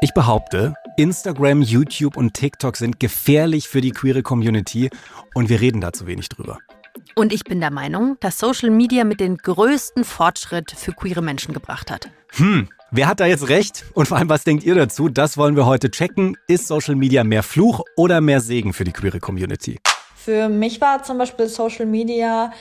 Ich behaupte, Instagram, YouTube und TikTok sind gefährlich für die queere Community und wir reden da zu wenig drüber. Und ich bin der Meinung, dass Social Media mit den größten Fortschritt für queere Menschen gebracht hat. Hm, wer hat da jetzt recht? Und vor allem, was denkt ihr dazu? Das wollen wir heute checken. Ist Social Media mehr Fluch oder mehr Segen für die queere Community? Für mich war zum Beispiel Social Media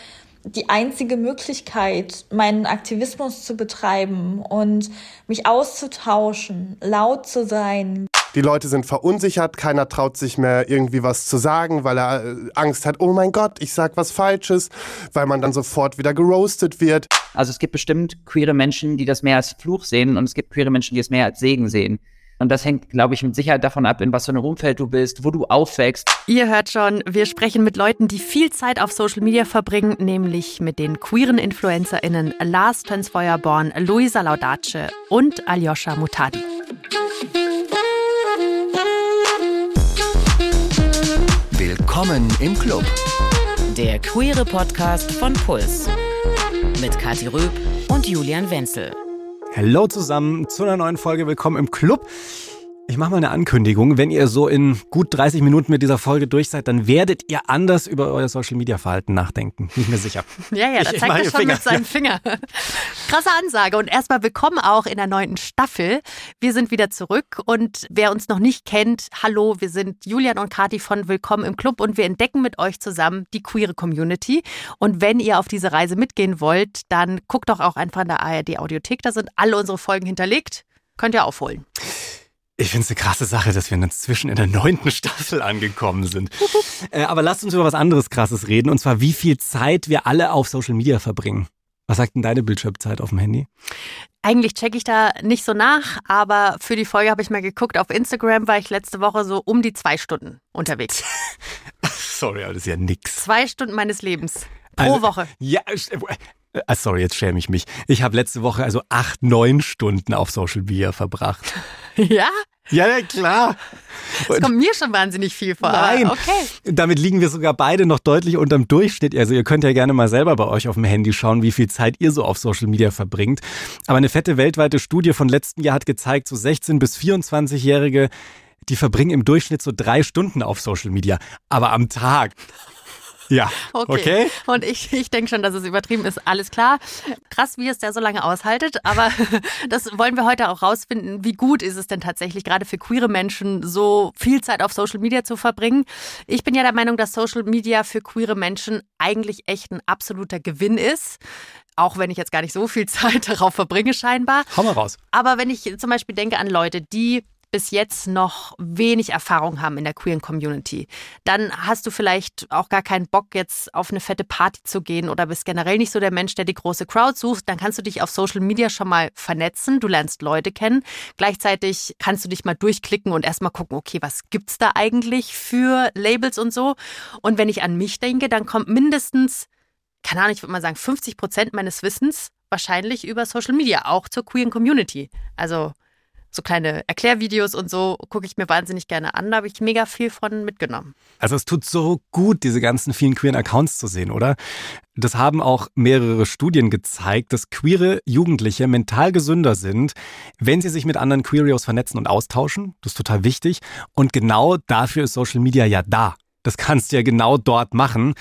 die einzige Möglichkeit, meinen Aktivismus zu betreiben und mich auszutauschen, laut zu sein. Die Leute sind verunsichert, keiner traut sich mehr irgendwie was zu sagen, weil er äh, Angst hat, oh mein Gott, ich sag was Falsches, weil man dann sofort wieder geroastet wird. Also es gibt bestimmt queere Menschen, die das mehr als Fluch sehen und es gibt queere Menschen, die es mehr als Segen sehen. Und das hängt, glaube ich, mit Sicherheit davon ab, in was für einem Umfeld du bist, wo du aufwächst. Ihr hört schon, wir sprechen mit Leuten, die viel Zeit auf Social Media verbringen, nämlich mit den queeren InfluencerInnen Lars Tönsfeuerborn, Luisa Laudace und Aljoscha Mutadi. Willkommen im Club. Der queere Podcast von Puls. Mit Kathi Röb und Julian Wenzel. Hallo zusammen zu einer neuen Folge. Willkommen im Club. Ich mache mal eine Ankündigung. Wenn ihr so in gut 30 Minuten mit dieser Folge durch seid, dann werdet ihr anders über euer Social Media Verhalten nachdenken. Bin ich mir sicher. Ja, ja, da zeigt er schon Finger. mit seinem Finger. Krasse Ansage. Und erstmal willkommen auch in der neunten Staffel. Wir sind wieder zurück und wer uns noch nicht kennt, hallo, wir sind Julian und Kati von Willkommen im Club und wir entdecken mit euch zusammen die queere Community. Und wenn ihr auf diese Reise mitgehen wollt, dann guckt doch auch einfach in der ARD Audiothek. Da sind alle unsere Folgen hinterlegt. Könnt ihr aufholen. Ich finde es eine krasse Sache, dass wir inzwischen in der neunten Staffel angekommen sind. äh, aber lasst uns über was anderes Krasses reden, und zwar wie viel Zeit wir alle auf Social Media verbringen. Was sagt denn deine Bildschirmzeit auf dem Handy? Eigentlich checke ich da nicht so nach, aber für die Folge habe ich mal geguckt. Auf Instagram war ich letzte Woche so um die zwei Stunden unterwegs. Sorry, aber das ist ja nix. Zwei Stunden meines Lebens. Pro also, Woche. Ja, äh, sorry, jetzt schäme ich mich. Ich habe letzte Woche also acht, neun Stunden auf Social Media verbracht. Ja? Ja, ja, klar. Das kommt mir schon wahnsinnig viel vor. Nein, okay. Damit liegen wir sogar beide noch deutlich unterm Durchschnitt. Also ihr könnt ja gerne mal selber bei euch auf dem Handy schauen, wie viel Zeit ihr so auf Social Media verbringt. Aber eine fette weltweite Studie von letzten Jahr hat gezeigt, so 16 bis 24-Jährige, die verbringen im Durchschnitt so drei Stunden auf Social Media. Aber am Tag. Ja. Okay. okay. Und ich, ich denke schon, dass es übertrieben ist. Alles klar. Krass, wie es der so lange aushaltet. Aber das wollen wir heute auch rausfinden. Wie gut ist es denn tatsächlich, gerade für queere Menschen, so viel Zeit auf Social Media zu verbringen? Ich bin ja der Meinung, dass Social Media für queere Menschen eigentlich echt ein absoluter Gewinn ist auch wenn ich jetzt gar nicht so viel Zeit darauf verbringe, scheinbar. Hau mal raus. Aber wenn ich zum Beispiel denke an Leute, die bis jetzt noch wenig Erfahrung haben in der queeren Community, dann hast du vielleicht auch gar keinen Bock, jetzt auf eine fette Party zu gehen oder bist generell nicht so der Mensch, der die große Crowd sucht, dann kannst du dich auf Social Media schon mal vernetzen, du lernst Leute kennen. Gleichzeitig kannst du dich mal durchklicken und erstmal gucken, okay, was gibt's da eigentlich für Labels und so? Und wenn ich an mich denke, dann kommt mindestens, keine Ahnung, ich würde mal sagen, 50 Prozent meines Wissens wahrscheinlich über Social Media, auch zur queeren Community. Also so kleine Erklärvideos und so gucke ich mir wahnsinnig gerne an. Da habe ich mega viel von mitgenommen. Also es tut so gut, diese ganzen vielen queeren Accounts zu sehen, oder? Das haben auch mehrere Studien gezeigt, dass queere Jugendliche mental gesünder sind, wenn sie sich mit anderen Queerios vernetzen und austauschen. Das ist total wichtig. Und genau dafür ist Social Media ja da. Das kannst du ja genau dort machen.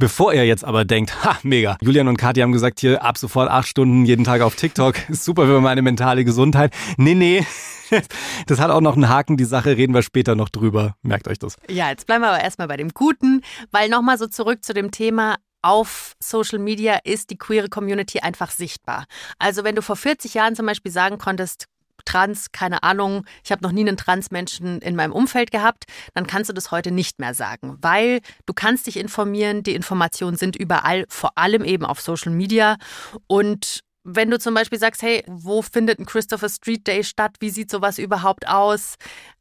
Bevor ihr jetzt aber denkt, ha, mega. Julian und Kathi haben gesagt, hier ab sofort acht Stunden jeden Tag auf TikTok. Ist super für meine mentale Gesundheit. Nee, nee. Das hat auch noch einen Haken, die Sache reden wir später noch drüber. Merkt euch das. Ja, jetzt bleiben wir aber erstmal bei dem Guten, weil nochmal so zurück zu dem Thema, auf Social Media ist die queere Community einfach sichtbar. Also wenn du vor 40 Jahren zum Beispiel sagen konntest, trans, keine Ahnung, ich habe noch nie einen Transmenschen in meinem Umfeld gehabt, dann kannst du das heute nicht mehr sagen, weil du kannst dich informieren, die Informationen sind überall, vor allem eben auf Social Media und wenn du zum Beispiel sagst, hey, wo findet ein Christopher Street Day statt? Wie sieht sowas überhaupt aus?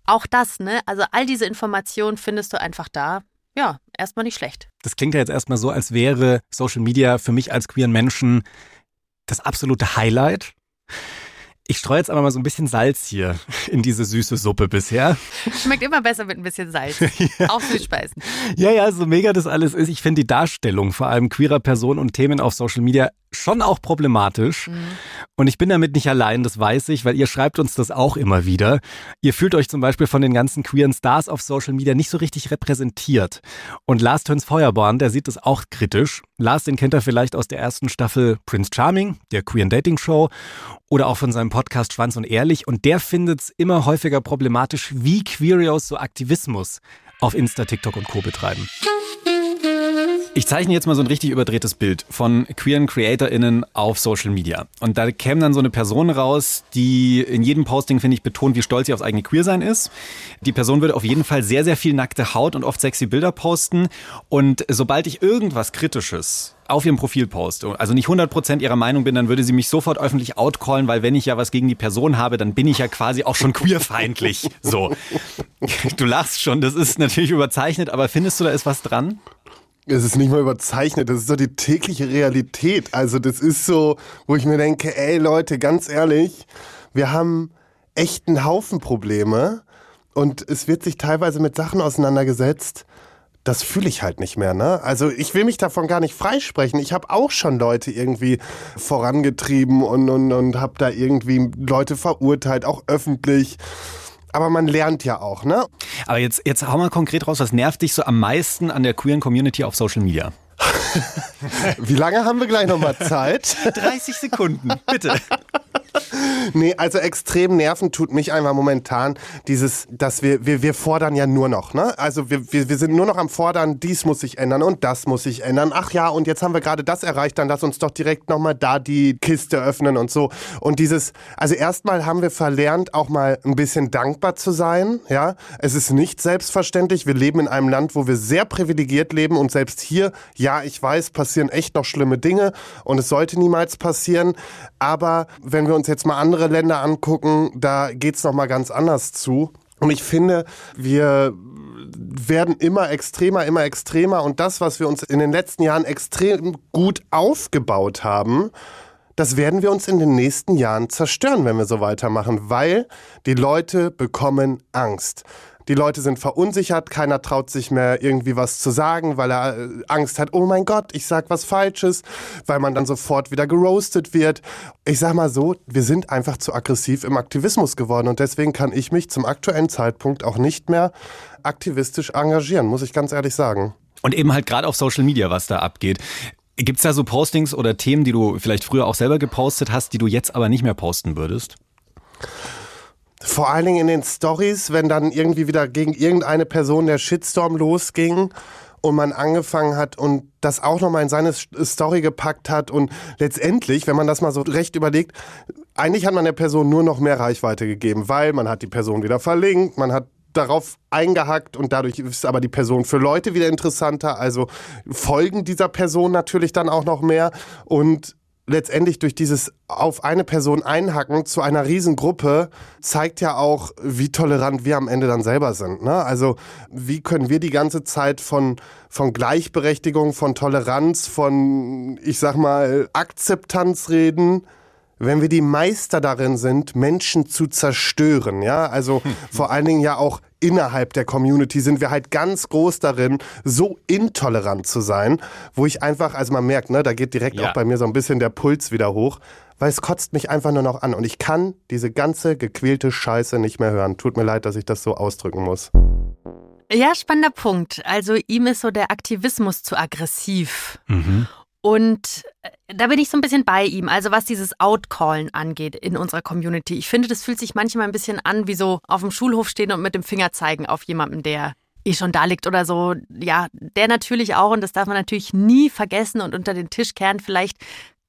Auch das, ne? Also all diese Informationen findest du einfach da. Ja, erstmal nicht schlecht. Das klingt ja jetzt erstmal so, als wäre Social Media für mich als queeren Menschen das absolute Highlight. Ich streue jetzt aber mal so ein bisschen Salz hier in diese süße Suppe bisher. Schmeckt immer besser mit ein bisschen Salz. ja. Auch Süßspeisen. Ja, ja, so mega das alles ist. Ich finde die Darstellung vor allem queerer Personen und Themen auf Social Media schon auch problematisch. Mhm. Und ich bin damit nicht allein, das weiß ich, weil ihr schreibt uns das auch immer wieder. Ihr fühlt euch zum Beispiel von den ganzen queeren Stars auf Social Media nicht so richtig repräsentiert. Und Lars Töns Feuerborn, der sieht das auch kritisch. Lars, den kennt er vielleicht aus der ersten Staffel Prince Charming, der Queeren Dating Show, oder auch von seinem Podcast Schwanz und Ehrlich. Und der findet es immer häufiger problematisch, wie Queerios so Aktivismus auf Insta, TikTok und Co. betreiben. Ich zeichne jetzt mal so ein richtig überdrehtes Bild von queeren CreatorInnen auf Social Media. Und da käme dann so eine Person raus, die in jedem Posting, finde ich, betont, wie stolz sie aufs eigene Queersein ist. Die Person würde auf jeden Fall sehr, sehr viel nackte Haut und oft sexy Bilder posten. Und sobald ich irgendwas Kritisches auf ihrem Profil poste, also nicht 100% ihrer Meinung bin, dann würde sie mich sofort öffentlich outcallen, weil wenn ich ja was gegen die Person habe, dann bin ich ja quasi auch schon queerfeindlich. So. Du lachst schon, das ist natürlich überzeichnet, aber findest du, da ist was dran? Es ist nicht mal überzeichnet, das ist so die tägliche Realität. Also das ist so, wo ich mir denke, ey Leute, ganz ehrlich, wir haben echt einen Haufen Probleme und es wird sich teilweise mit Sachen auseinandergesetzt, das fühle ich halt nicht mehr, ne? Also ich will mich davon gar nicht freisprechen. Ich habe auch schon Leute irgendwie vorangetrieben und, und, und habe da irgendwie Leute verurteilt, auch öffentlich aber man lernt ja auch, ne? Aber jetzt, jetzt hau mal konkret raus, was nervt dich so am meisten an der queeren Community auf Social Media? Wie lange haben wir gleich nochmal Zeit? 30 Sekunden, bitte. Nee, also extrem nerven tut mich einfach momentan dieses, dass wir, wir, wir fordern ja nur noch, ne? Also wir, wir, wir sind nur noch am Fordern, dies muss sich ändern und das muss sich ändern. Ach ja, und jetzt haben wir gerade das erreicht, dann lass uns doch direkt nochmal da die Kiste öffnen und so. Und dieses, also erstmal haben wir verlernt, auch mal ein bisschen dankbar zu sein, ja? Es ist nicht selbstverständlich. Wir leben in einem Land, wo wir sehr privilegiert leben und selbst hier, ja, ich weiß, passieren echt noch schlimme Dinge und es sollte niemals passieren. Aber wenn wir uns jetzt mal andere Länder angucken, da geht's noch mal ganz anders zu. Und ich finde, wir werden immer extremer, immer extremer. Und das, was wir uns in den letzten Jahren extrem gut aufgebaut haben, das werden wir uns in den nächsten Jahren zerstören, wenn wir so weitermachen, weil die Leute bekommen Angst. Die Leute sind verunsichert, keiner traut sich mehr irgendwie was zu sagen, weil er äh, Angst hat, oh mein Gott, ich sag was Falsches, weil man dann sofort wieder geroastet wird. Ich sag mal so, wir sind einfach zu aggressiv im Aktivismus geworden und deswegen kann ich mich zum aktuellen Zeitpunkt auch nicht mehr aktivistisch engagieren, muss ich ganz ehrlich sagen. Und eben halt gerade auf Social Media, was da abgeht. Gibt es da so Postings oder Themen, die du vielleicht früher auch selber gepostet hast, die du jetzt aber nicht mehr posten würdest? Vor allen Dingen in den Stories, wenn dann irgendwie wieder gegen irgendeine Person der Shitstorm losging und man angefangen hat und das auch nochmal in seine Story gepackt hat und letztendlich, wenn man das mal so recht überlegt, eigentlich hat man der Person nur noch mehr Reichweite gegeben, weil man hat die Person wieder verlinkt, man hat darauf eingehackt und dadurch ist aber die Person für Leute wieder interessanter, also folgen dieser Person natürlich dann auch noch mehr und letztendlich durch dieses auf eine Person einhacken zu einer Riesengruppe zeigt ja auch, wie tolerant wir am Ende dann selber sind. Ne? Also wie können wir die ganze Zeit von, von Gleichberechtigung, von Toleranz, von, ich sag mal, Akzeptanz reden, wenn wir die Meister darin sind, Menschen zu zerstören, ja, also vor allen Dingen ja auch innerhalb der Community sind wir halt ganz groß darin, so intolerant zu sein, wo ich einfach, also man merkt, ne, da geht direkt ja. auch bei mir so ein bisschen der Puls wieder hoch, weil es kotzt mich einfach nur noch an und ich kann diese ganze gequälte Scheiße nicht mehr hören. Tut mir leid, dass ich das so ausdrücken muss. Ja, spannender Punkt. Also ihm ist so der Aktivismus zu aggressiv. Mhm. Und äh, da bin ich so ein bisschen bei ihm. Also was dieses Outcallen angeht in unserer Community. Ich finde, das fühlt sich manchmal ein bisschen an wie so auf dem Schulhof stehen und mit dem Finger zeigen auf jemanden, der eh schon da liegt oder so. Ja, der natürlich auch, und das darf man natürlich nie vergessen und unter den Tisch kehren, vielleicht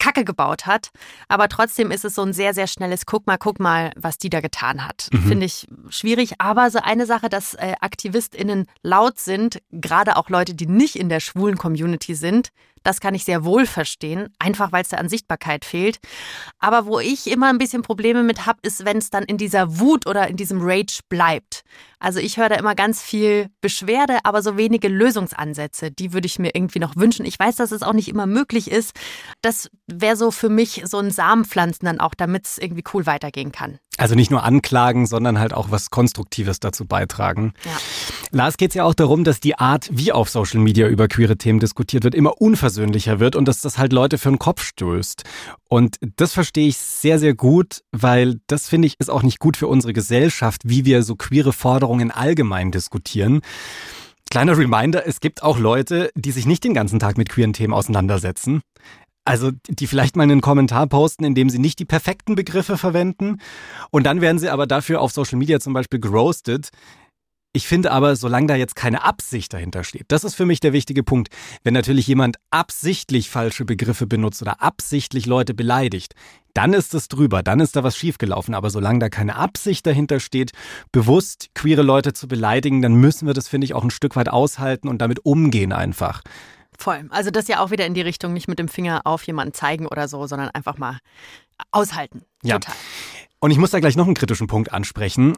Kacke gebaut hat. Aber trotzdem ist es so ein sehr, sehr schnelles Guck mal, guck mal, was die da getan hat. Mhm. Finde ich schwierig. Aber so eine Sache, dass äh, AktivistInnen laut sind, gerade auch Leute, die nicht in der schwulen Community sind, das kann ich sehr wohl verstehen, einfach weil es da an Sichtbarkeit fehlt. Aber wo ich immer ein bisschen Probleme mit habe, ist, wenn es dann in dieser Wut oder in diesem Rage bleibt. Also ich höre da immer ganz viel Beschwerde, aber so wenige Lösungsansätze. Die würde ich mir irgendwie noch wünschen. Ich weiß, dass es auch nicht immer möglich ist. Das wäre so für mich so ein Samenpflanzen dann auch, damit es irgendwie cool weitergehen kann. Also nicht nur anklagen, sondern halt auch was Konstruktives dazu beitragen. Ja. Lars geht es ja auch darum, dass die Art, wie auf Social Media über queere Themen diskutiert wird, immer unversöhnlicher wird und dass das halt Leute für den Kopf stößt. Und das verstehe ich sehr, sehr gut, weil das finde ich ist auch nicht gut für unsere Gesellschaft, wie wir so queere Forderungen allgemein diskutieren. Kleiner Reminder, es gibt auch Leute, die sich nicht den ganzen Tag mit queeren Themen auseinandersetzen. Also die vielleicht mal einen Kommentar posten, in dem sie nicht die perfekten Begriffe verwenden. Und dann werden sie aber dafür auf Social Media zum Beispiel geroastet. Ich finde aber, solange da jetzt keine Absicht dahinter steht, das ist für mich der wichtige Punkt. Wenn natürlich jemand absichtlich falsche Begriffe benutzt oder absichtlich Leute beleidigt, dann ist es drüber, dann ist da was schiefgelaufen. Aber solange da keine Absicht dahinter steht, bewusst queere Leute zu beleidigen, dann müssen wir das, finde ich, auch ein Stück weit aushalten und damit umgehen einfach. Voll. Also das ja auch wieder in die Richtung, nicht mit dem Finger auf jemanden zeigen oder so, sondern einfach mal aushalten. Ja. Total. Und ich muss da gleich noch einen kritischen Punkt ansprechen,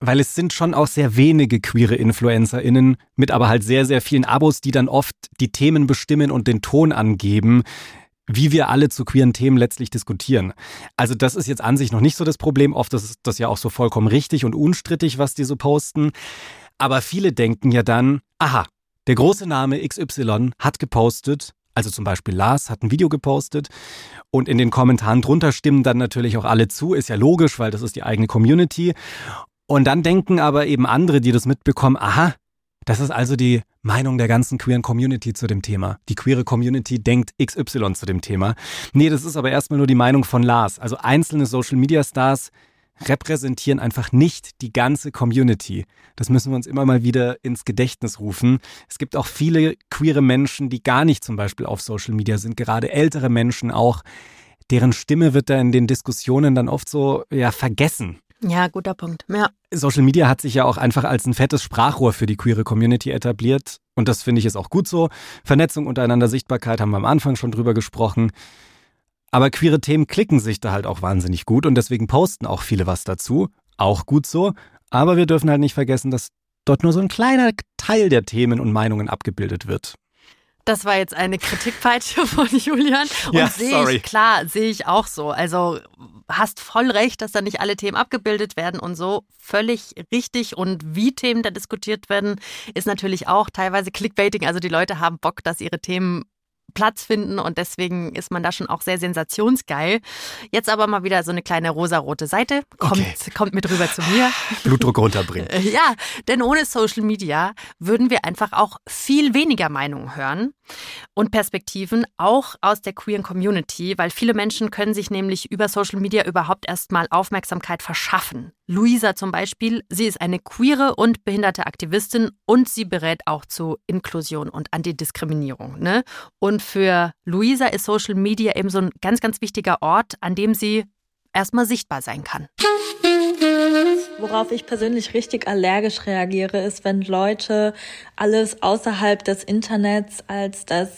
weil es sind schon auch sehr wenige queere InfluencerInnen mit aber halt sehr, sehr vielen Abos, die dann oft die Themen bestimmen und den Ton angeben, wie wir alle zu queeren Themen letztlich diskutieren. Also das ist jetzt an sich noch nicht so das Problem. Oft ist das ja auch so vollkommen richtig und unstrittig, was die so posten. Aber viele denken ja dann, aha, der große Name XY hat gepostet, also zum Beispiel Lars hat ein Video gepostet und in den Kommentaren drunter stimmen dann natürlich auch alle zu, ist ja logisch, weil das ist die eigene Community. Und dann denken aber eben andere, die das mitbekommen, aha, das ist also die Meinung der ganzen queeren Community zu dem Thema. Die queere Community denkt XY zu dem Thema. Nee, das ist aber erstmal nur die Meinung von Lars. Also einzelne Social Media Stars repräsentieren einfach nicht die ganze Community. Das müssen wir uns immer mal wieder ins Gedächtnis rufen. Es gibt auch viele queere Menschen, die gar nicht zum Beispiel auf Social Media sind, gerade ältere Menschen auch. Deren Stimme wird da in den Diskussionen dann oft so ja vergessen. Ja, guter Punkt. Ja. Social Media hat sich ja auch einfach als ein fettes Sprachrohr für die queere Community etabliert. Und das finde ich ist auch gut so. Vernetzung untereinander, Sichtbarkeit haben wir am Anfang schon drüber gesprochen. Aber queere Themen klicken sich da halt auch wahnsinnig gut und deswegen posten auch viele was dazu. Auch gut so. Aber wir dürfen halt nicht vergessen, dass dort nur so ein kleiner Teil der Themen und Meinungen abgebildet wird. Das war jetzt eine Kritikpeitsche von Julian. Und ja, sehe ich, klar, sehe ich auch so. Also hast voll recht, dass da nicht alle Themen abgebildet werden und so. Völlig richtig. Und wie Themen da diskutiert werden, ist natürlich auch teilweise Clickbaiting. Also die Leute haben Bock, dass ihre Themen Platz finden und deswegen ist man da schon auch sehr sensationsgeil. Jetzt aber mal wieder so eine kleine rosarote Seite. Kommt, okay. kommt mit rüber zu mir. Blutdruck runterbringen. ja, denn ohne Social Media würden wir einfach auch viel weniger Meinungen hören und Perspektiven, auch aus der queeren Community, weil viele Menschen können sich nämlich über Social Media überhaupt erstmal Aufmerksamkeit verschaffen. Luisa zum Beispiel, sie ist eine queere und behinderte Aktivistin und sie berät auch zu Inklusion und Antidiskriminierung. Ne? Und für Luisa ist Social Media eben so ein ganz, ganz wichtiger Ort, an dem sie erstmal sichtbar sein kann. Worauf ich persönlich richtig allergisch reagiere, ist, wenn Leute alles außerhalb des Internets als das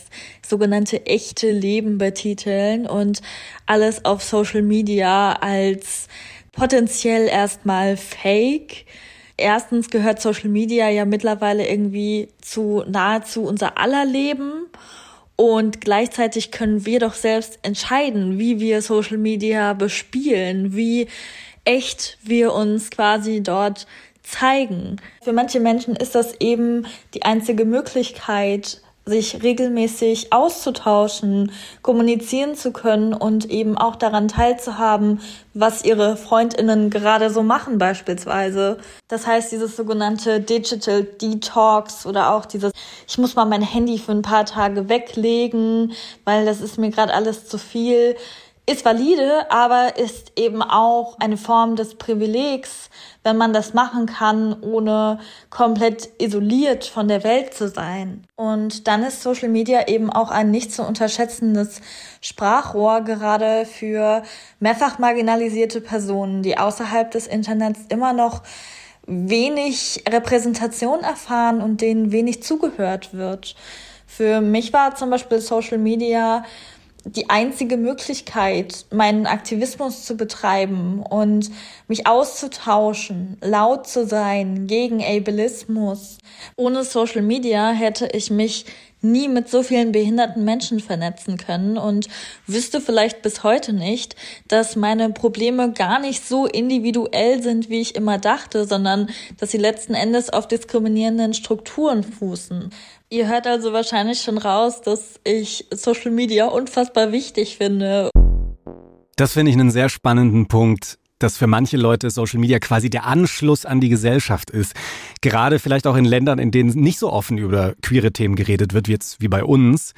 sogenannte echte Leben betiteln und alles auf Social Media als potenziell erstmal fake. Erstens gehört Social Media ja mittlerweile irgendwie zu nahezu unser aller Leben. Und gleichzeitig können wir doch selbst entscheiden, wie wir Social Media bespielen, wie echt wir uns quasi dort zeigen. Für manche Menschen ist das eben die einzige Möglichkeit, sich regelmäßig auszutauschen, kommunizieren zu können und eben auch daran teilzuhaben, was ihre Freundinnen gerade so machen beispielsweise. Das heißt, dieses sogenannte Digital Detox oder auch dieses, ich muss mal mein Handy für ein paar Tage weglegen, weil das ist mir gerade alles zu viel ist valide, aber ist eben auch eine Form des Privilegs, wenn man das machen kann, ohne komplett isoliert von der Welt zu sein. Und dann ist Social Media eben auch ein nicht zu unterschätzendes Sprachrohr, gerade für mehrfach marginalisierte Personen, die außerhalb des Internets immer noch wenig Repräsentation erfahren und denen wenig zugehört wird. Für mich war zum Beispiel Social Media die einzige Möglichkeit, meinen Aktivismus zu betreiben und mich auszutauschen, laut zu sein gegen Ableismus. Ohne Social Media hätte ich mich nie mit so vielen behinderten Menschen vernetzen können und wüsste vielleicht bis heute nicht, dass meine Probleme gar nicht so individuell sind, wie ich immer dachte, sondern dass sie letzten Endes auf diskriminierenden Strukturen fußen. Ihr hört also wahrscheinlich schon raus, dass ich Social Media unfassbar wichtig finde. Das finde ich einen sehr spannenden Punkt dass für manche Leute Social Media quasi der Anschluss an die Gesellschaft ist. Gerade vielleicht auch in Ländern, in denen nicht so offen über queere Themen geredet wird, wie jetzt wie bei uns.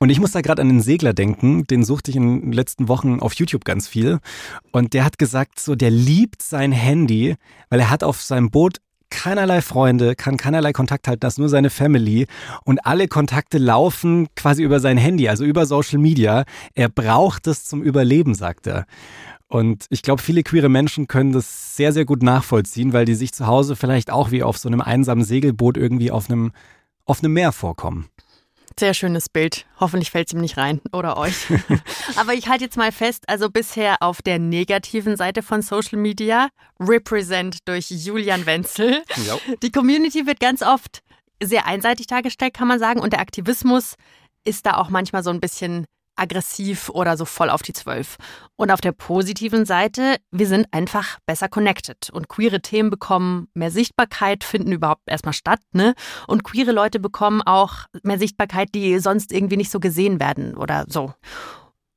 Und ich muss da gerade an den Segler denken, den suchte ich in den letzten Wochen auf YouTube ganz viel. Und der hat gesagt, so, der liebt sein Handy, weil er hat auf seinem Boot keinerlei Freunde, kann keinerlei Kontakt halten, das ist nur seine Family und alle Kontakte laufen quasi über sein Handy, also über Social Media. Er braucht es zum Überleben, sagt er. Und ich glaube, viele queere Menschen können das sehr, sehr gut nachvollziehen, weil die sich zu Hause vielleicht auch wie auf so einem einsamen Segelboot irgendwie auf einem, auf einem Meer vorkommen. Sehr schönes Bild. Hoffentlich fällt es ihm nicht rein oder euch. Aber ich halte jetzt mal fest, also bisher auf der negativen Seite von Social Media, represent durch Julian Wenzel. Ja. Die Community wird ganz oft sehr einseitig dargestellt, kann man sagen. Und der Aktivismus ist da auch manchmal so ein bisschen aggressiv oder so voll auf die Zwölf. Und auf der positiven Seite, wir sind einfach besser connected und queere Themen bekommen mehr Sichtbarkeit, finden überhaupt erstmal statt, ne? Und queere Leute bekommen auch mehr Sichtbarkeit, die sonst irgendwie nicht so gesehen werden oder so.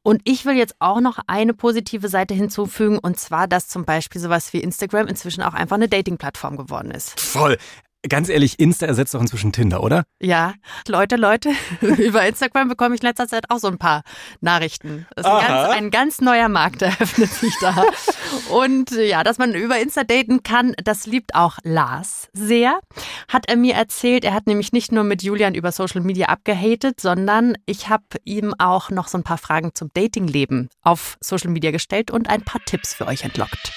Und ich will jetzt auch noch eine positive Seite hinzufügen, und zwar, dass zum Beispiel sowas wie Instagram inzwischen auch einfach eine Dating-Plattform geworden ist. Voll. Ganz ehrlich, Insta ersetzt doch inzwischen Tinder, oder? Ja, Leute, Leute, über Instagram bekomme ich in letzter Zeit auch so ein paar Nachrichten. Das ist ein ganz, ein ganz, neuer Markt, eröffnet sich da. Und ja, dass man über Insta daten kann, das liebt auch Lars sehr. Hat er mir erzählt, er hat nämlich nicht nur mit Julian über Social Media abgehatet, sondern ich habe ihm auch noch so ein paar Fragen zum Datingleben auf Social Media gestellt und ein paar Tipps für euch entlockt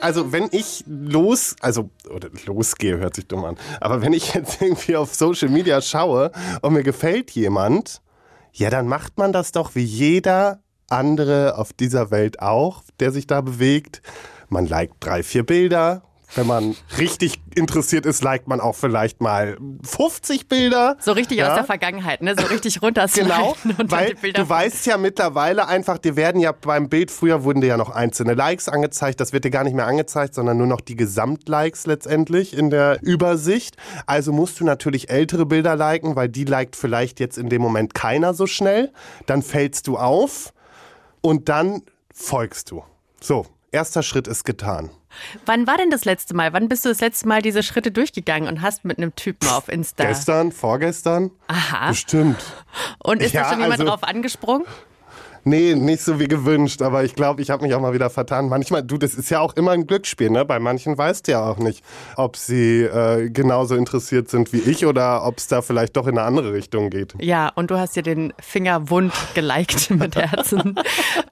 also wenn ich los, also oder losgehe, hört sich dumm an, aber wenn ich jetzt irgendwie auf Social Media schaue und mir gefällt jemand, ja, dann macht man das doch wie jeder andere auf dieser Welt auch, der sich da bewegt. Man liked drei, vier Bilder, wenn man richtig interessiert ist, liked man auch vielleicht mal 50 Bilder. So richtig ja. aus der Vergangenheit, ne? So richtig runter. Genau, weil du weißt ja mittlerweile einfach, dir werden ja beim Bild, früher wurden dir ja noch einzelne Likes angezeigt, das wird dir gar nicht mehr angezeigt, sondern nur noch die Gesamtlikes letztendlich in der Übersicht. Also musst du natürlich ältere Bilder liken, weil die liked vielleicht jetzt in dem Moment keiner so schnell. Dann fällst du auf und dann folgst du. So, erster Schritt ist getan. Wann war denn das letzte Mal? Wann bist du das letzte Mal diese Schritte durchgegangen und hast mit einem Typen auf Insta? Gestern, vorgestern? Aha. Bestimmt. Und ist ja, da schon jemand also, drauf angesprungen? Nee, nicht so wie gewünscht, aber ich glaube, ich habe mich auch mal wieder vertan. Manchmal, du, das ist ja auch immer ein Glücksspiel, ne? Bei manchen weißt du ja auch nicht, ob sie äh, genauso interessiert sind wie ich oder ob es da vielleicht doch in eine andere Richtung geht. Ja, und du hast dir den Finger wund geliked mit Herzen.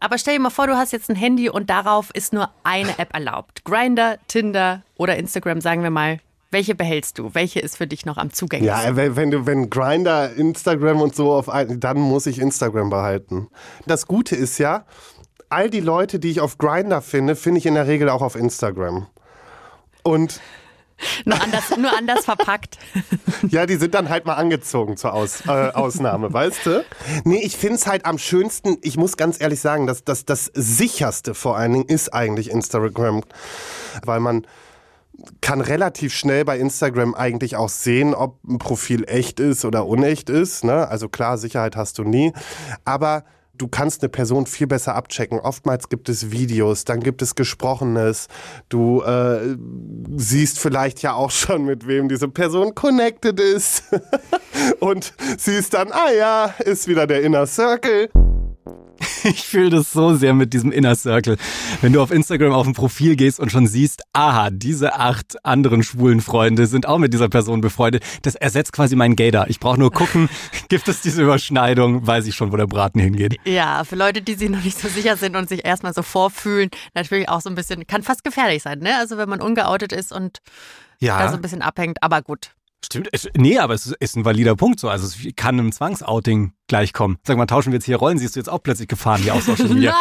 aber stell dir mal vor, du hast jetzt ein Handy und darauf ist nur eine App erlaubt. Grinder, Tinder oder Instagram, sagen wir mal. Welche behältst du? Welche ist für dich noch am zugänglichsten? Ja, wenn, du, wenn Grinder, Instagram und so auf ein, dann muss ich Instagram behalten. Das Gute ist ja, all die Leute, die ich auf Grinder finde, finde ich in der Regel auch auf Instagram. Und nur anders, nur anders verpackt. Ja, die sind dann halt mal angezogen zur Aus, äh, Ausnahme, weißt du? Nee, ich finde es halt am schönsten, ich muss ganz ehrlich sagen, dass das, das sicherste vor allen Dingen ist eigentlich Instagram, weil man kann relativ schnell bei Instagram eigentlich auch sehen, ob ein Profil echt ist oder unecht ist. Ne? Also klar, Sicherheit hast du nie. Aber du kannst eine Person viel besser abchecken. Oftmals gibt es Videos, dann gibt es Gesprochenes. Du äh, siehst vielleicht ja auch schon, mit wem diese Person connected ist. Und siehst dann, ah ja, ist wieder der Inner Circle. Ich fühle das so sehr mit diesem Inner Circle. Wenn du auf Instagram auf ein Profil gehst und schon siehst, aha, diese acht anderen schwulen Freunde sind auch mit dieser Person befreundet, das ersetzt quasi meinen Gator. Ich brauche nur gucken, gibt es diese Überschneidung, weiß ich schon, wo der Braten hingeht. Ja, für Leute, die sich noch nicht so sicher sind und sich erstmal so vorfühlen, natürlich auch so ein bisschen, kann fast gefährlich sein, ne? Also wenn man ungeoutet ist und ja. da so ein bisschen abhängt, aber gut. Stimmt, es, nee, aber es ist ein valider Punkt so. Also es kann einem Zwangsouting gleichkommen. Sag mal, tauschen wir jetzt hier Rollen, siehst du jetzt auch plötzlich gefahren hier aus Social Media?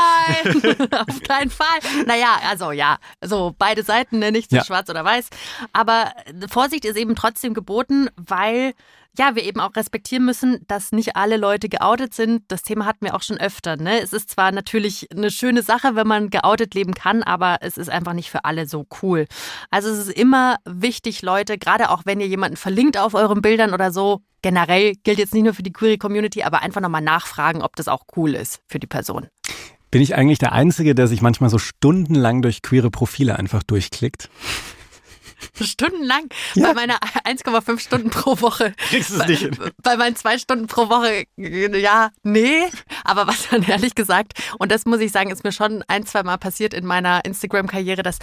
Nein, auf keinen Fall. Naja, also ja, so beide Seiten, ne? nicht so ja. schwarz oder weiß. Aber Vorsicht ist eben trotzdem geboten, weil ja, wir eben auch respektieren müssen, dass nicht alle Leute geoutet sind. Das Thema hatten wir auch schon öfter. Ne? Es ist zwar natürlich eine schöne Sache, wenn man geoutet leben kann, aber es ist einfach nicht für alle so cool. Also es ist immer wichtig, Leute, gerade auch wenn ihr jemanden verlinkt auf euren Bildern oder so, generell gilt jetzt nicht nur für die Query Community, aber einfach nochmal nachfragen, ob das auch cool ist für die Person. Bin ich eigentlich der Einzige, der sich manchmal so stundenlang durch queere Profile einfach durchklickt? Stundenlang ja. bei meiner 1,5 Stunden pro Woche. Kriegst du es nicht hin? Bei meinen zwei Stunden pro Woche, ja, nee. Aber was dann ehrlich gesagt, und das muss ich sagen, ist mir schon ein, zwei Mal passiert in meiner Instagram-Karriere, das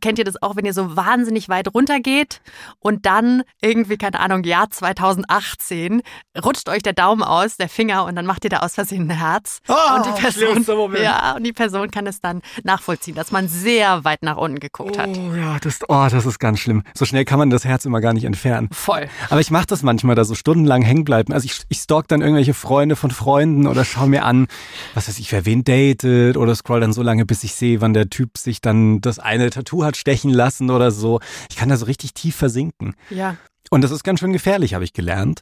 kennt ihr das auch, wenn ihr so wahnsinnig weit runtergeht und dann irgendwie, keine Ahnung, Jahr 2018, rutscht euch der Daumen aus, der Finger und dann macht ihr da aus Versehen ein Herz. Oh, und die Person, ja, und die Person kann es dann nachvollziehen, dass man sehr weit nach unten geguckt oh, hat. Ja, das, oh, das ist ganz schlimm. So schnell kann man das Herz immer gar nicht entfernen. Voll. Aber ich mache das manchmal, da so stundenlang hängen bleiben. Also ich, ich stalk dann irgendwelche Freunde von Freunden oder schaue mir an, was weiß ich, wer wen datet oder scroll dann so lange, bis ich sehe, wann der Typ sich dann das eine Tattoo hat stechen lassen oder so. Ich kann da so richtig tief versinken. Ja. Und das ist ganz schön gefährlich, habe ich gelernt.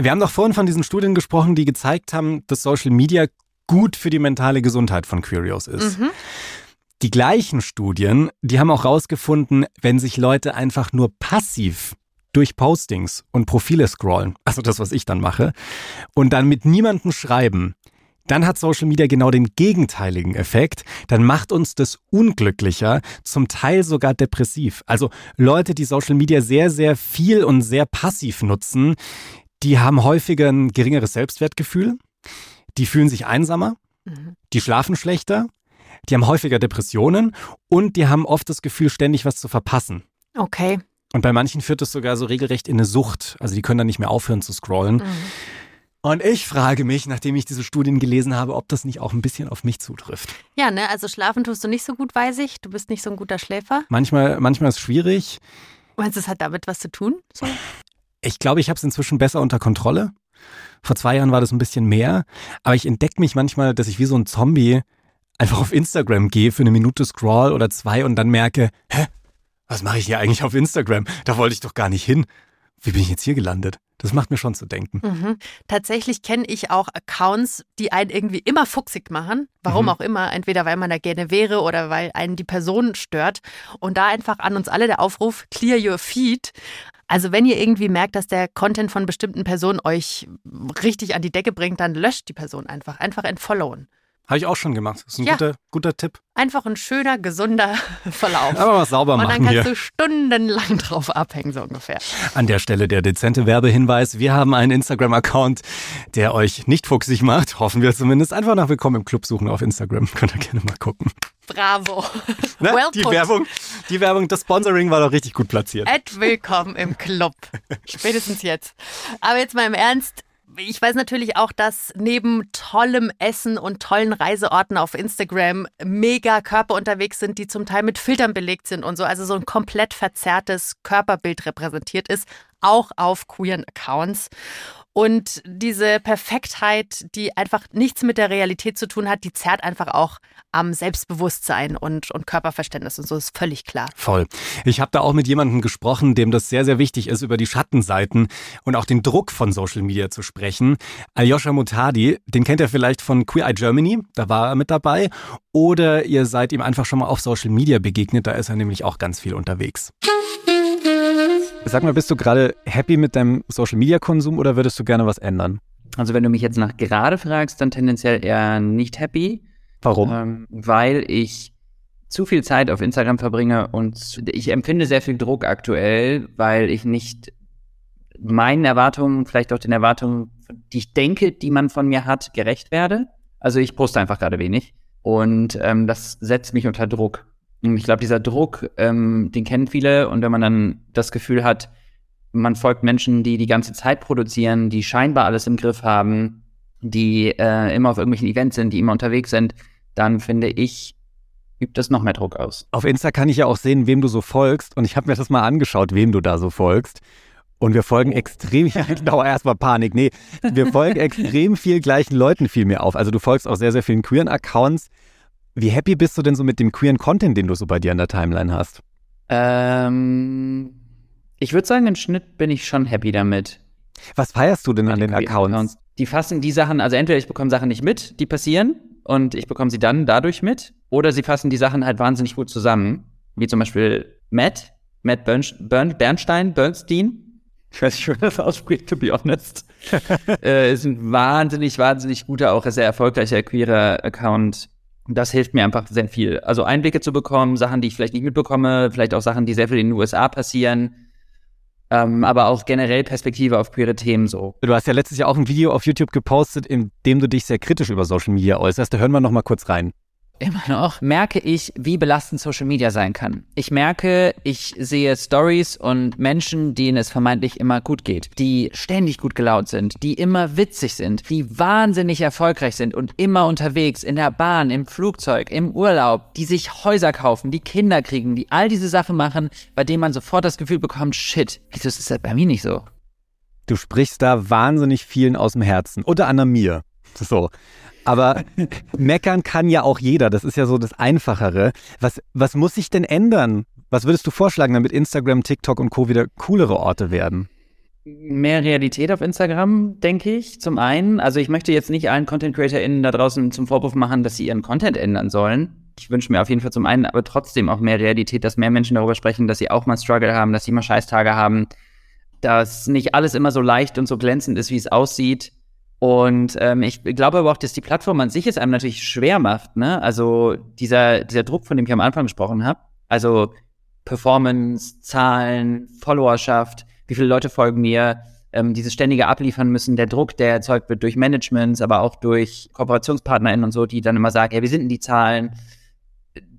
Wir haben doch vorhin von diesen Studien gesprochen, die gezeigt haben, dass Social Media gut für die mentale Gesundheit von Curios ist. Mhm. Die gleichen Studien, die haben auch rausgefunden, wenn sich Leute einfach nur passiv durch Postings und Profile scrollen, also das, was ich dann mache, und dann mit niemandem schreiben, dann hat Social Media genau den gegenteiligen Effekt. Dann macht uns das unglücklicher, zum Teil sogar depressiv. Also Leute, die Social Media sehr, sehr viel und sehr passiv nutzen, die haben häufiger ein geringeres Selbstwertgefühl, die fühlen sich einsamer, mhm. die schlafen schlechter, die haben häufiger Depressionen und die haben oft das Gefühl, ständig was zu verpassen. Okay. Und bei manchen führt es sogar so regelrecht in eine Sucht. Also die können dann nicht mehr aufhören zu scrollen. Mhm. Und ich frage mich, nachdem ich diese Studien gelesen habe, ob das nicht auch ein bisschen auf mich zutrifft. Ja, ne, also schlafen tust du nicht so gut, weiß ich. Du bist nicht so ein guter Schläfer. Manchmal, manchmal ist es schwierig. Meinst du, es hat damit was zu tun? So? Ich glaube, ich habe es inzwischen besser unter Kontrolle. Vor zwei Jahren war das ein bisschen mehr. Aber ich entdecke mich manchmal, dass ich wie so ein Zombie einfach auf Instagram gehe, für eine Minute scroll oder zwei und dann merke, hä, was mache ich hier eigentlich auf Instagram? Da wollte ich doch gar nicht hin. Wie bin ich jetzt hier gelandet? Das macht mir schon zu denken. Mhm. Tatsächlich kenne ich auch Accounts, die einen irgendwie immer fuchsig machen. Warum mhm. auch immer. Entweder weil man da gerne wäre oder weil einen die Person stört. Und da einfach an uns alle der Aufruf, clear your feed. Also wenn ihr irgendwie merkt, dass der Content von bestimmten Personen euch richtig an die Decke bringt, dann löscht die Person einfach. Einfach entfollowen. Habe ich auch schon gemacht. Das ist ein ja. guter, guter Tipp. Einfach ein schöner, gesunder Verlauf. Aber was sauber machen Und dann kannst hier. du stundenlang drauf abhängen, so ungefähr. An der Stelle der dezente Werbehinweis. Wir haben einen Instagram-Account, der euch nicht fuchsig macht. Hoffen wir zumindest. Einfach nach Willkommen im Club suchen auf Instagram. Könnt ihr gerne mal gucken. Bravo. Ne? Well die Werbung, die Werbung, das Sponsoring war doch richtig gut platziert. At Willkommen im Club. Spätestens jetzt. Aber jetzt mal im Ernst ich weiß natürlich auch, dass neben tollem Essen und tollen Reiseorten auf Instagram mega Körper unterwegs sind, die zum Teil mit Filtern belegt sind und so, also so ein komplett verzerrtes Körperbild repräsentiert ist, auch auf queeren Accounts. Und diese Perfektheit, die einfach nichts mit der Realität zu tun hat, die zerrt einfach auch am Selbstbewusstsein und, und Körperverständnis und so ist völlig klar. Voll. Ich habe da auch mit jemandem gesprochen, dem das sehr, sehr wichtig ist, über die Schattenseiten und auch den Druck von Social Media zu sprechen. Aljoscha Mutadi, den kennt ihr vielleicht von Queer Eye Germany, da war er mit dabei. Oder ihr seid ihm einfach schon mal auf Social Media begegnet, da ist er nämlich auch ganz viel unterwegs. Sag mal, bist du gerade happy mit deinem Social Media Konsum oder würdest du gerne was ändern? Also wenn du mich jetzt nach gerade fragst, dann tendenziell eher nicht happy. Warum? Ähm, weil ich zu viel Zeit auf Instagram verbringe und ich empfinde sehr viel Druck aktuell, weil ich nicht meinen Erwartungen, vielleicht auch den Erwartungen, die ich denke, die man von mir hat, gerecht werde. Also ich poste einfach gerade wenig und ähm, das setzt mich unter Druck. Ich glaube, dieser Druck, ähm, den kennen viele. Und wenn man dann das Gefühl hat, man folgt Menschen, die die ganze Zeit produzieren, die scheinbar alles im Griff haben, die äh, immer auf irgendwelchen Events sind, die immer unterwegs sind, dann finde ich, übt das noch mehr Druck aus. Auf Insta kann ich ja auch sehen, wem du so folgst. Und ich habe mir das mal angeschaut, wem du da so folgst. Und wir folgen extrem, ja, genau, erstmal Panik. Nee, wir folgen extrem viel gleichen Leuten viel mehr auf. Also du folgst auch sehr, sehr vielen queeren Accounts. Wie happy bist du denn so mit dem queeren Content, den du so bei dir in der Timeline hast? Ähm, ich würde sagen, im Schnitt bin ich schon happy damit. Was feierst du denn an den Accounts? Die fassen die Sachen, also entweder ich bekomme Sachen nicht mit, die passieren, und ich bekomme sie dann dadurch mit, oder sie fassen die Sachen halt wahnsinnig gut zusammen, wie zum Beispiel Matt, Matt Bern, Bern, Bernstein, Bernstein. Ich weiß nicht, wie man das ausspricht, to be honest. äh, ist ein wahnsinnig, wahnsinnig guter, auch sehr erfolgreicher queerer Account. Das hilft mir einfach sehr viel. Also Einblicke zu bekommen, Sachen, die ich vielleicht nicht mitbekomme, vielleicht auch Sachen, die sehr viel in den USA passieren ähm, aber auch generell Perspektive auf queere Themen so. Du hast ja letztes Jahr auch ein Video auf YouTube gepostet, in dem du dich sehr kritisch über Social Media äußerst. Da hören wir noch mal kurz rein immer noch, merke ich, wie belastend Social Media sein kann. Ich merke, ich sehe Stories und Menschen, denen es vermeintlich immer gut geht, die ständig gut gelaunt sind, die immer witzig sind, die wahnsinnig erfolgreich sind und immer unterwegs, in der Bahn, im Flugzeug, im Urlaub, die sich Häuser kaufen, die Kinder kriegen, die all diese Sachen machen, bei denen man sofort das Gefühl bekommt, shit, wieso ist das bei mir nicht so? Du sprichst da wahnsinnig vielen aus dem Herzen. Unter anderem mir. So. Aber meckern kann ja auch jeder. Das ist ja so das Einfachere. Was, was muss sich denn ändern? Was würdest du vorschlagen, damit Instagram, TikTok und Co. wieder coolere Orte werden? Mehr Realität auf Instagram, denke ich. Zum einen, also ich möchte jetzt nicht allen Content CreatorInnen da draußen zum Vorwurf machen, dass sie ihren Content ändern sollen. Ich wünsche mir auf jeden Fall zum einen, aber trotzdem auch mehr Realität, dass mehr Menschen darüber sprechen, dass sie auch mal Struggle haben, dass sie mal Scheißtage haben, dass nicht alles immer so leicht und so glänzend ist, wie es aussieht und ähm, ich glaube aber auch, dass die Plattform an sich es einem natürlich schwer macht. Ne? Also dieser, dieser Druck, von dem ich am Anfang gesprochen habe, also Performance, Zahlen, Followerschaft, wie viele Leute folgen mir, ähm, dieses ständige Abliefern müssen, der Druck, der erzeugt wird durch Managements, aber auch durch KooperationspartnerInnen und so, die dann immer sagen, ja, wie sind denn die Zahlen?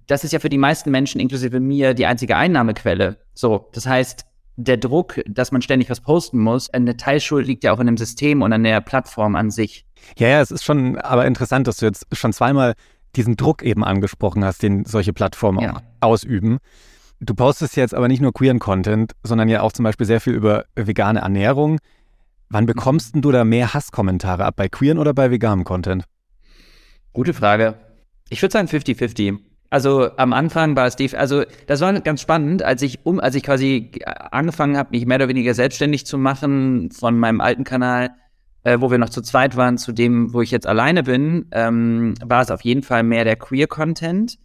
Das ist ja für die meisten Menschen, inklusive mir, die einzige Einnahmequelle. So, das heißt, der Druck, dass man ständig was posten muss, eine Teilschuld liegt ja auch in dem System und an der Plattform an sich. Ja, ja, es ist schon aber interessant, dass du jetzt schon zweimal diesen Druck eben angesprochen hast, den solche Plattformen ja. auch ausüben. Du postest jetzt aber nicht nur queeren Content, sondern ja auch zum Beispiel sehr viel über vegane Ernährung. Wann bekommst du da mehr Hasskommentare ab, bei queeren oder bei veganem Content? Gute Frage. Ich würde sagen 50-50. Also am Anfang war es die, also das war ganz spannend, als ich um, als ich quasi angefangen habe, mich mehr oder weniger selbstständig zu machen von meinem alten Kanal, äh, wo wir noch zu zweit waren, zu dem, wo ich jetzt alleine bin, ähm, war es auf jeden Fall mehr der Queer-Content,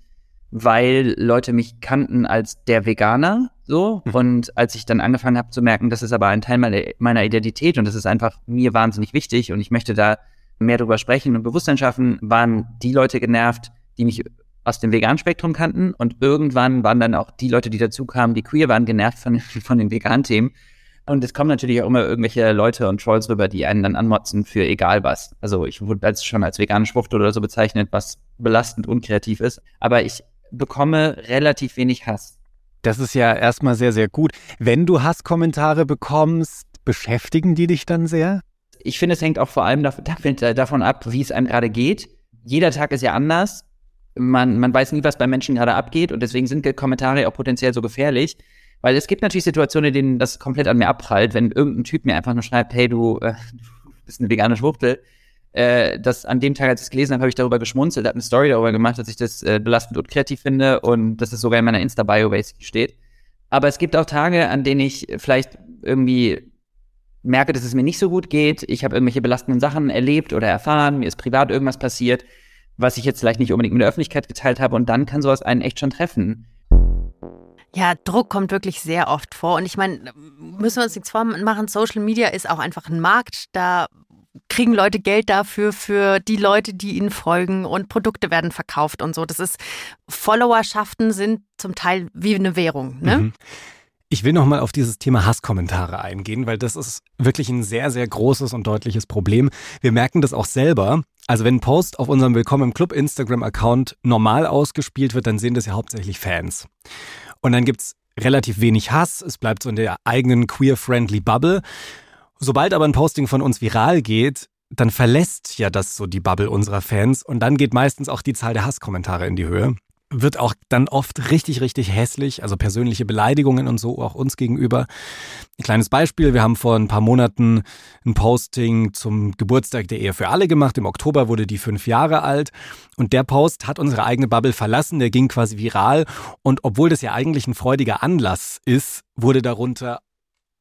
weil Leute mich kannten als der Veganer, so. Mhm. Und als ich dann angefangen habe zu merken, das ist aber ein Teil meiner, meiner Identität und das ist einfach mir wahnsinnig wichtig und ich möchte da mehr drüber sprechen und Bewusstsein schaffen, waren die Leute genervt, die mich aus dem veganen Spektrum kannten und irgendwann waren dann auch die Leute, die dazu kamen, die queer waren, genervt von, von den veganen Themen. Und es kommen natürlich auch immer irgendwelche Leute und Trolls rüber, die einen dann anmotzen für egal was. Also ich wurde als, schon als vegane Schwucht oder so bezeichnet, was belastend unkreativ ist. Aber ich bekomme relativ wenig Hass. Das ist ja erstmal sehr, sehr gut. Wenn du Hasskommentare bekommst, beschäftigen die dich dann sehr? Ich finde, es hängt auch vor allem davon ab, wie es einem gerade geht. Jeder Tag ist ja anders man, man weiß nie, was bei Menschen gerade abgeht und deswegen sind Kommentare auch potenziell so gefährlich. Weil es gibt natürlich Situationen, in denen das komplett an mir abprallt, wenn irgendein Typ mir einfach nur schreibt, hey, du, äh, du bist eine vegane Schwuchtel. Äh, das an dem Tag, als ich es gelesen habe, habe ich darüber geschmunzelt, habe eine Story darüber gemacht, dass ich das äh, belastend und kreativ finde und dass es sogar in meiner Insta-Bio basic steht. Aber es gibt auch Tage, an denen ich vielleicht irgendwie merke, dass es mir nicht so gut geht. Ich habe irgendwelche belastenden Sachen erlebt oder erfahren, mir ist privat irgendwas passiert was ich jetzt vielleicht nicht unbedingt mit der Öffentlichkeit geteilt habe. Und dann kann sowas einen echt schon treffen. Ja, Druck kommt wirklich sehr oft vor. Und ich meine, müssen wir uns nichts vormachen, Social Media ist auch einfach ein Markt. Da kriegen Leute Geld dafür, für die Leute, die ihnen folgen und Produkte werden verkauft und so. Das ist, Followerschaften sind zum Teil wie eine Währung. Ne? Mhm. Ich will nochmal auf dieses Thema Hasskommentare eingehen, weil das ist wirklich ein sehr, sehr großes und deutliches Problem. Wir merken das auch selber. Also wenn ein Post auf unserem Willkommen im Club Instagram-Account normal ausgespielt wird, dann sehen das ja hauptsächlich Fans. Und dann gibt's relativ wenig Hass, es bleibt so in der eigenen queer-friendly Bubble. Sobald aber ein Posting von uns viral geht, dann verlässt ja das so die Bubble unserer Fans und dann geht meistens auch die Zahl der Hasskommentare in die Höhe wird auch dann oft richtig, richtig hässlich, also persönliche Beleidigungen und so auch uns gegenüber. Ein kleines Beispiel, wir haben vor ein paar Monaten ein Posting zum Geburtstag der Ehe für alle gemacht. Im Oktober wurde die fünf Jahre alt und der Post hat unsere eigene Bubble verlassen, der ging quasi viral und obwohl das ja eigentlich ein freudiger Anlass ist, wurde darunter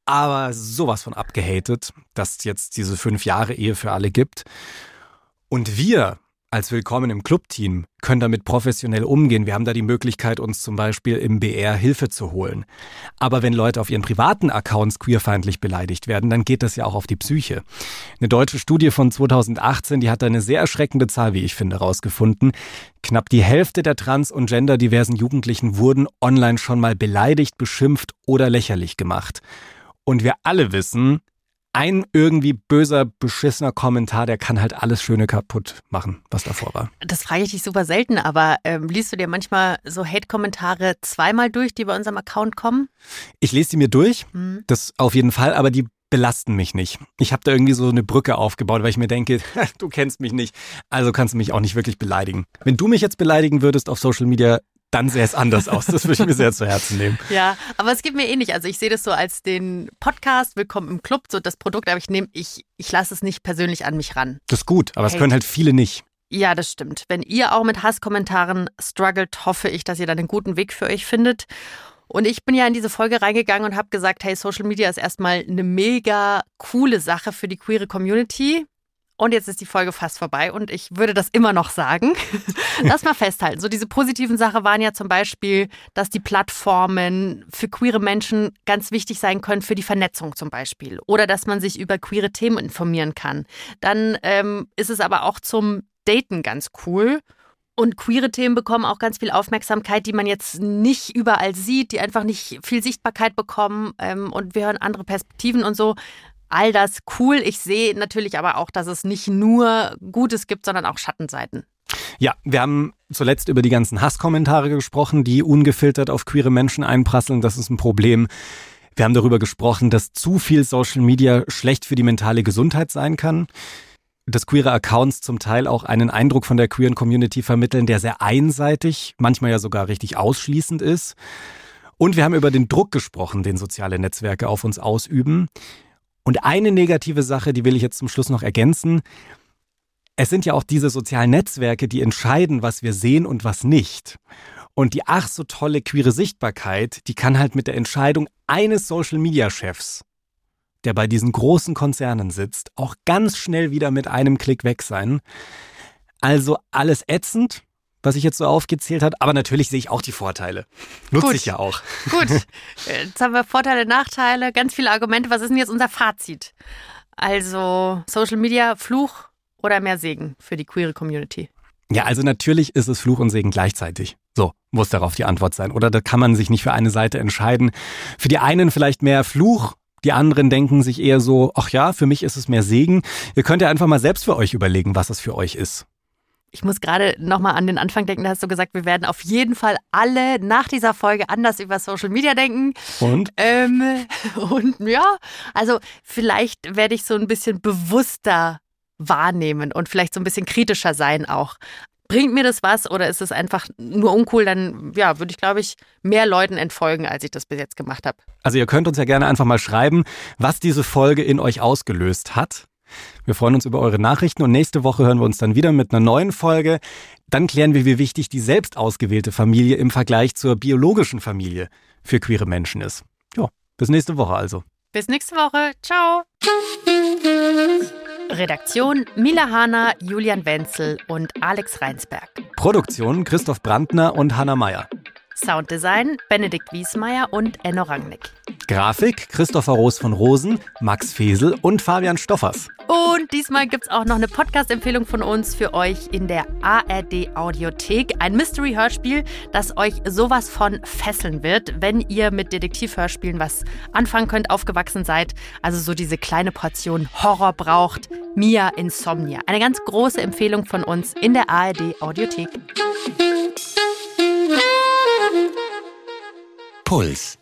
aber sowas von abgehatet, dass es jetzt diese fünf Jahre Ehe für alle gibt. Und wir als Willkommen im Clubteam können damit professionell umgehen. Wir haben da die Möglichkeit, uns zum Beispiel im BR Hilfe zu holen. Aber wenn Leute auf ihren privaten Accounts queerfeindlich beleidigt werden, dann geht das ja auch auf die Psyche. Eine deutsche Studie von 2018, die hat eine sehr erschreckende Zahl, wie ich finde, herausgefunden. Knapp die Hälfte der trans- und genderdiversen Jugendlichen wurden online schon mal beleidigt, beschimpft oder lächerlich gemacht. Und wir alle wissen, ein irgendwie böser, beschissener Kommentar, der kann halt alles Schöne kaputt machen, was davor war. Das frage ich dich super selten, aber ähm, liest du dir manchmal so Hate-Kommentare zweimal durch, die bei unserem Account kommen? Ich lese die mir durch, Mhm. das auf jeden Fall, aber die belasten mich nicht. Ich habe da irgendwie so eine Brücke aufgebaut, weil ich mir denke, du kennst mich nicht, also kannst du mich auch nicht wirklich beleidigen. Wenn du mich jetzt beleidigen würdest auf Social Media, dann sähe es anders aus. Das würde ich mir sehr zu Herzen nehmen. Ja, aber es geht mir ähnlich. Also ich sehe das so als den Podcast Willkommen im Club, so das Produkt, aber ich nehme, ich, ich lasse es nicht persönlich an mich ran. Das ist gut, aber es Hate. können halt viele nicht. Ja, das stimmt. Wenn ihr auch mit Hasskommentaren struggelt, hoffe ich, dass ihr dann einen guten Weg für euch findet. Und ich bin ja in diese Folge reingegangen und habe gesagt, hey, Social Media ist erstmal eine mega coole Sache für die queere Community. Und jetzt ist die Folge fast vorbei und ich würde das immer noch sagen. Lass mal festhalten. So diese positiven Sachen waren ja zum Beispiel, dass die Plattformen für queere Menschen ganz wichtig sein können für die Vernetzung zum Beispiel. Oder dass man sich über queere Themen informieren kann. Dann ähm, ist es aber auch zum Daten ganz cool. Und queere Themen bekommen auch ganz viel Aufmerksamkeit, die man jetzt nicht überall sieht, die einfach nicht viel Sichtbarkeit bekommen. Ähm, und wir hören andere Perspektiven und so. All das cool. Ich sehe natürlich aber auch, dass es nicht nur Gutes gibt, sondern auch Schattenseiten. Ja, wir haben zuletzt über die ganzen Hasskommentare gesprochen, die ungefiltert auf queere Menschen einprasseln. Das ist ein Problem. Wir haben darüber gesprochen, dass zu viel Social Media schlecht für die mentale Gesundheit sein kann. Dass queere Accounts zum Teil auch einen Eindruck von der queeren Community vermitteln, der sehr einseitig, manchmal ja sogar richtig ausschließend ist. Und wir haben über den Druck gesprochen, den soziale Netzwerke auf uns ausüben. Und eine negative Sache, die will ich jetzt zum Schluss noch ergänzen. Es sind ja auch diese sozialen Netzwerke, die entscheiden, was wir sehen und was nicht. Und die ach so tolle queere Sichtbarkeit, die kann halt mit der Entscheidung eines Social-Media-Chefs, der bei diesen großen Konzernen sitzt, auch ganz schnell wieder mit einem Klick weg sein. Also alles ätzend, was ich jetzt so aufgezählt habe, aber natürlich sehe ich auch die Vorteile. Nutze ich ja auch. Gut, jetzt haben wir Vorteile, Nachteile, ganz viele Argumente. Was ist denn jetzt unser Fazit? Also Social Media, Fluch oder mehr Segen für die queere Community? Ja, also natürlich ist es Fluch und Segen gleichzeitig. So muss darauf die Antwort sein. Oder da kann man sich nicht für eine Seite entscheiden. Für die einen vielleicht mehr Fluch, die anderen denken sich eher so, ach ja, für mich ist es mehr Segen. Ihr könnt ja einfach mal selbst für euch überlegen, was es für euch ist. Ich muss gerade nochmal an den Anfang denken, da hast du gesagt, wir werden auf jeden Fall alle nach dieser Folge anders über Social Media denken. Und? Ähm, und ja, also vielleicht werde ich so ein bisschen bewusster wahrnehmen und vielleicht so ein bisschen kritischer sein auch. Bringt mir das was oder ist es einfach nur uncool? Dann ja, würde ich, glaube ich, mehr Leuten entfolgen, als ich das bis jetzt gemacht habe. Also ihr könnt uns ja gerne einfach mal schreiben, was diese Folge in euch ausgelöst hat. Wir freuen uns über eure Nachrichten und nächste Woche hören wir uns dann wieder mit einer neuen Folge. Dann klären wir, wie wichtig die selbst ausgewählte Familie im Vergleich zur biologischen Familie für queere Menschen ist. Ja, bis nächste Woche also. Bis nächste Woche. Ciao. Redaktion Mila Hahner, Julian Wenzel und Alex Reinsberg. Produktion Christoph Brandner und Hanna Meyer. Sounddesign Benedikt Wiesmeier und Enno Rangnick. Grafik Christopher Roos von Rosen, Max Fesel und Fabian Stoffers. Und diesmal gibt es auch noch eine Podcast-Empfehlung von uns für euch in der ARD Audiothek. Ein Mystery-Hörspiel, das euch sowas von fesseln wird, wenn ihr mit Detektiv-Hörspielen was anfangen könnt, aufgewachsen seid. Also so diese kleine Portion Horror braucht. Mia Insomnia. Eine ganz große Empfehlung von uns in der ARD Audiothek. Puls.